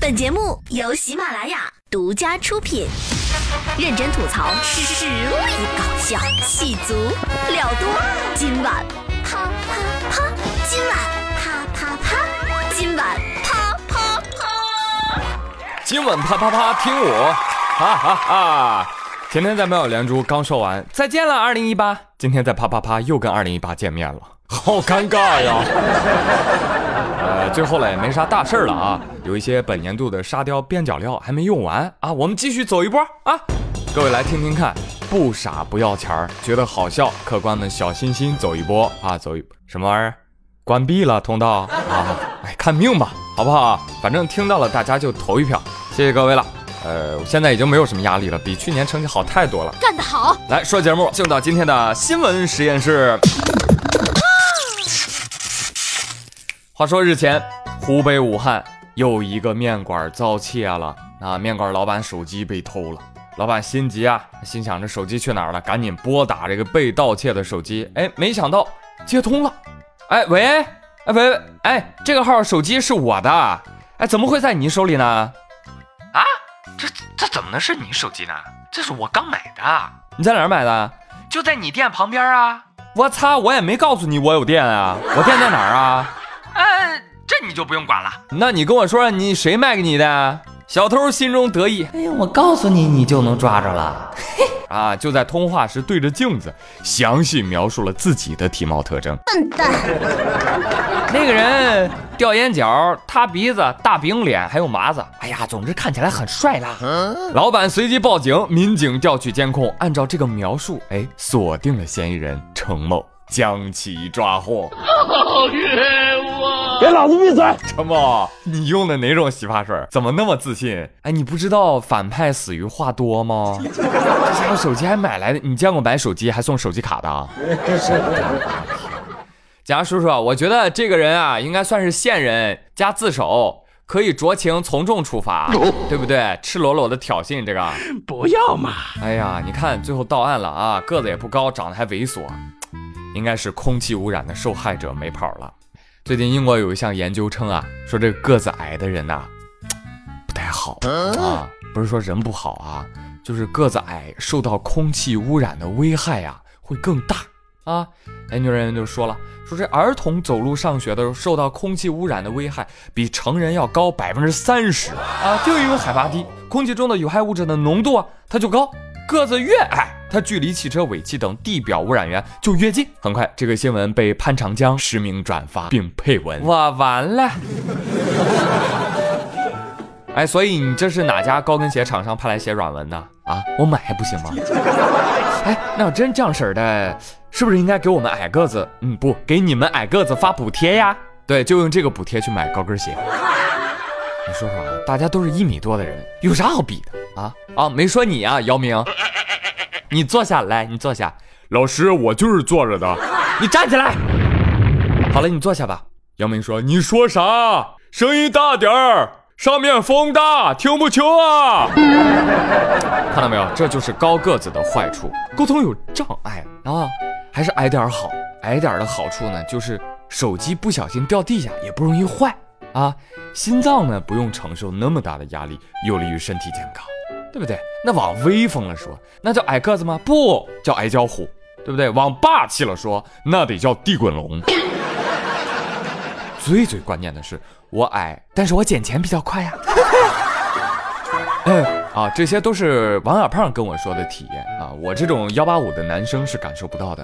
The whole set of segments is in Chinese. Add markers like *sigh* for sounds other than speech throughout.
本节目由喜马拉雅独家出品，认真吐槽，实力搞笑，戏足了多。今晚啪啪啪，今晚啪啪啪，今晚啪啪啪。今晚啪啪啪，听我，哈哈哈！前天在妙有连珠刚说完再见了二零一八，今天在啪啪啪又跟二零一八见面了，好尴尬呀。呃，最后嘞没啥大事儿了啊，有一些本年度的沙雕边角料还没用完啊，我们继续走一波啊！各位来听听看，不傻不要钱儿，觉得好笑，客官们小心心走一波啊，走一什么玩意儿？关闭了通道啊！哎，看命吧，好不好？反正听到了大家就投一票，谢谢各位了。呃，现在已经没有什么压力了，比去年成绩好太多了。干得好！来说节目，进到今天的新闻实验室。话说日前，湖北武汉又一个面馆遭窃了，啊，面馆老板手机被偷了，老板心急啊，心想这手机去哪儿了？赶紧拨打这个被盗窃的手机，哎，没想到接通了，哎喂，哎喂，哎，这个号手机是我的，哎，怎么会在你手里呢？啊，这这怎么能是你手机呢？这是我刚买的，你在哪儿买的？就在你店旁边啊。我擦，我也没告诉你我有店啊，我店在哪儿啊？呃，这你就不用管了。那你跟我说，你谁卖给你的？小偷心中得意。哎呀，我告诉你，你就能抓着了。*laughs* 啊，就在通话时对着镜子，详细描述了自己的体貌特征。笨蛋！那个人吊眼角、塌鼻子、大饼脸，还有麻子。哎呀，总之看起来很帅啦。老板随即报警，民警调取监控，按照这个描述，哎，锁定了嫌疑人程某，将其抓获。给老子闭嘴！陈默，你用的哪种洗发水？怎么那么自信？哎，你不知道反派死于话多吗？*laughs* 这家伙手机还买来的，你见过买手机还送手机卡的？*laughs* 警察叔叔，我觉得这个人啊，应该算是线人加自首，可以酌情从重处罚，对不对？赤裸裸的挑衅，这个 *laughs* 不要嘛！哎呀，你看最后到案了啊，个子也不高，长得还猥琐，应该是空气污染的受害者没跑了。最近英国有一项研究称啊，说这个子矮的人呐，*tsk* 不太好啊，不是说人不好啊，就是个子矮受到空气污染的危害呀会更大啊。研究人员就说了，说这儿童走路上学的时候受到空气污染的危害比成人要高百分之三十啊，就因为海拔低，空气中的有害物质的浓度啊它就高，个子越矮，它距离汽车尾气等地表污染源就越近。很快，这个新闻被潘长江实名转发并配文，我完了。*laughs* 哎，所以你这是哪家高跟鞋厂商派来写软文的啊？我买还不行吗？*laughs* 哎，那要真这样式儿的，是不是应该给我们矮个子，嗯，不给你们矮个子发补贴呀？对，就用这个补贴去买高跟鞋。你说说啊，大家都是一米多的人，有啥好比的啊？啊，没说你啊，姚明，你坐下来，你坐下。老师，我就是坐着的。你站起来。好了，你坐下吧。杨明说：“你说啥？声音大点儿。”上面风大，听不清啊！看到没有，这就是高个子的坏处，沟通有障碍啊。还是矮点好，矮点的好处呢，就是手机不小心掉地下也不容易坏啊。心脏呢不用承受那么大的压力，有利于身体健康，对不对？那往威风了说，那叫矮个子吗？不叫矮脚虎，对不对？往霸气了说，那得叫地滚龙。*laughs* 最最关键的是，我矮，但是我捡钱比较快呀。嗯 *laughs* 啊，这些都是王小胖跟我说的体验啊，我这种幺八五的男生是感受不到的。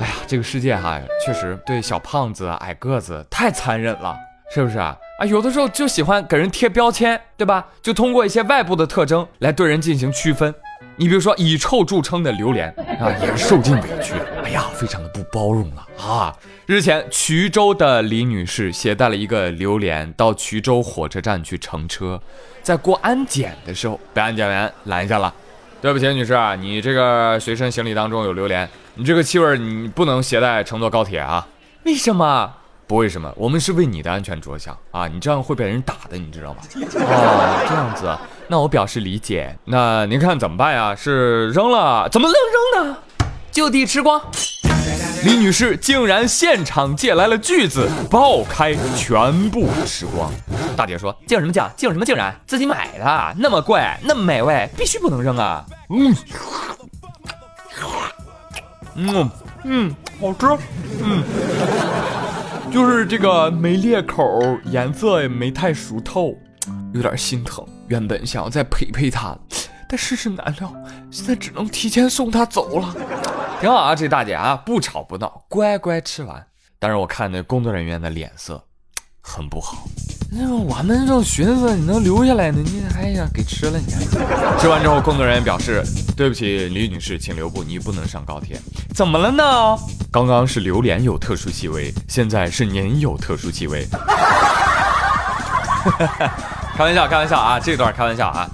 哎呀，这个世界哈，确实对小胖子、矮个子太残忍了，是不是啊？啊，有的时候就喜欢给人贴标签，对吧？就通过一些外部的特征来对人进行区分。你比如说以臭著称的榴莲啊，也是受尽委屈，哎呀，非常的不包容了啊。日前，衢州的李女士携带了一个榴莲到衢州火车站去乘车，在过安检的时候被安检员拦下了。对不起，女士啊，你这个随身行李当中有榴莲，你这个气味你不能携带乘坐高铁啊。为什么？不为什么，我们是为你的安全着想啊！你这样会被人打的，你知道吗？*laughs* 哦，这样子，那我表示理解。那您看怎么办呀？是扔了？怎么能扔呢？就地吃光。李女士竟然现场借来了锯子，爆开全部吃光。大姐说：“敬什么敬？敬什么竟然？自己买的，那么贵，那么美味，必须不能扔啊！”嗯，嗯嗯，好吃，嗯，就是这个没裂口，颜色也没太熟透，有点心疼。原本想要再陪陪他。但世事难料，现在只能提前送他走了。挺好啊，这大姐啊，不吵不闹，乖乖吃完。但是我看那工作人员的脸色很不好。那我们正寻思你能留下来呢，你哎呀给吃了你。吃完之后，工作人员表示：“对不起，李女士，请留步，你不能上高铁。”怎么了呢？刚刚是榴莲有特殊气味，现在是您有特殊气味。*laughs* 开玩笑，开玩笑啊，这段开玩笑啊。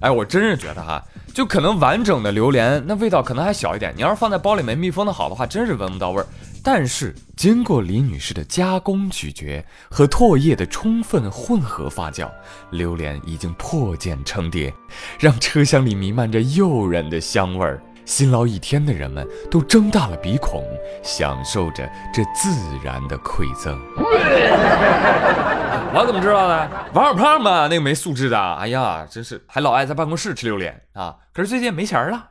哎，我真是觉得哈，就可能完整的榴莲那味道可能还小一点。你要是放在包里没密封的好的话，真是闻不到味儿。但是经过李女士的加工咀嚼和唾液的充分混合发酵，榴莲已经破茧成蝶，让车厢里弥漫着诱人的香味儿。辛劳一天的人们都睁大了鼻孔，享受着这自然的馈赠。我怎么知道的？王小胖嘛，那个没素质的，哎呀，真是还老爱在办公室吃榴莲啊！可是最近没钱了，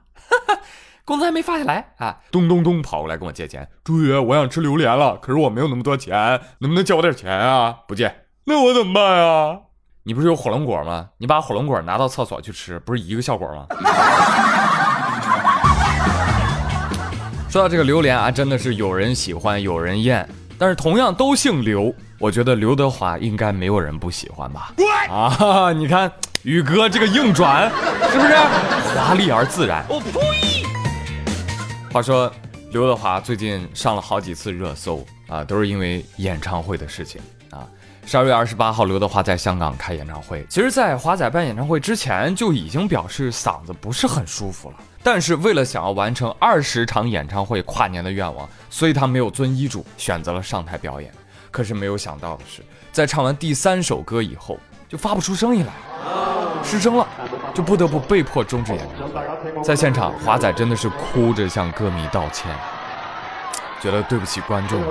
工资还没发下来啊！咚咚咚跑过来跟我借钱，朱宇，我想吃榴莲了，可是我没有那么多钱，能不能借我点钱啊？不借，那我怎么办啊？你不是有火龙果吗？你把火龙果拿到厕所去吃，不是一个效果吗？*laughs* 说到这个榴莲啊，真的是有人喜欢，有人厌。但是同样都姓刘，我觉得刘德华应该没有人不喜欢吧？啊，你看宇哥这个硬转，是不是华丽而自然？我呸！话说刘德华最近上了好几次热搜啊，都是因为演唱会的事情啊。十二月二十八号，刘德华在香港开演唱会。其实，在华仔办演唱会之前就已经表示嗓子不是很舒服了。但是为了想要完成二十场演唱会跨年的愿望，所以他没有遵医嘱，选择了上台表演。可是没有想到的是，在唱完第三首歌以后，就发不出声音来，失声了，就不得不被迫终止演唱会。在现场，华仔真的是哭着向歌迷道歉，觉得对不起观众。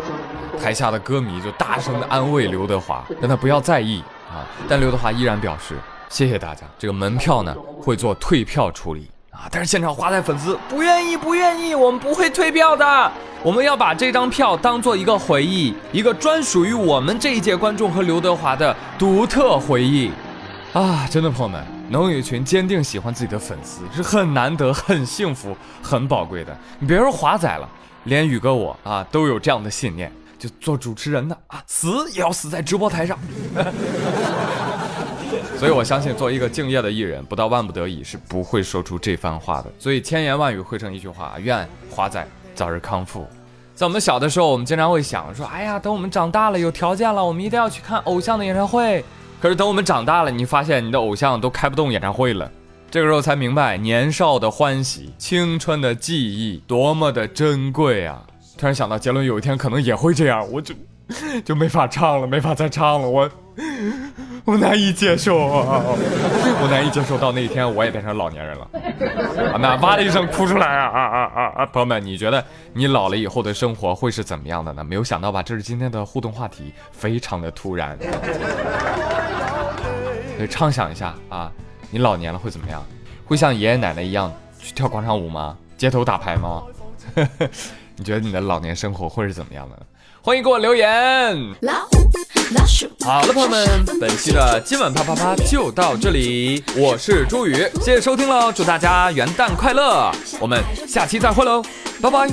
台下的歌迷就大声的安慰刘德华，让他不要在意啊。但刘德华依然表示谢谢大家，这个门票呢会做退票处理。啊！但是现场华仔粉丝不愿意，不愿意，我们不会退票的。我们要把这张票当做一个回忆，一个专属于我们这一届观众和刘德华的独特回忆。啊，真的朋友们，能有一群坚定喜欢自己的粉丝是很难得、很幸福、很宝贵的。你别说华仔了，连宇哥我啊都有这样的信念，就做主持人的啊，死也要死在直播台上。*laughs* 所以，我相信，作为一个敬业的艺人，不到万不得已是不会说出这番话的。所以，千言万语汇成一句话：愿华仔早日康复。在我们小的时候，我们经常会想说：“哎呀，等我们长大了，有条件了，我们一定要去看偶像的演唱会。”可是，等我们长大了，你发现你的偶像都开不动演唱会了。这个时候才明白，年少的欢喜、青春的记忆多么的珍贵啊！突然想到，杰伦有一天可能也会这样，我就 *laughs* 就没法唱了，没法再唱了，我。我难以接受！我难以接受到那一天我也变成老年人了，那哇的一声哭出来啊啊啊啊啊！朋友们，你觉得你老了以后的生活会是怎么样的呢？没有想到吧？这是今天的互动话题，非常的突然。对，畅想一下啊，你老年了会怎么样？会像爷爷奶奶一样去跳广场舞吗？街头打牌吗？*laughs* 你觉得你的老年生活会是怎么样的？欢迎给我留言。好了，朋友们，本期的今晚啪啪啪就到这里，我是朱宇，谢谢收听喽，祝大家元旦快乐，我们下期再会喽，拜拜。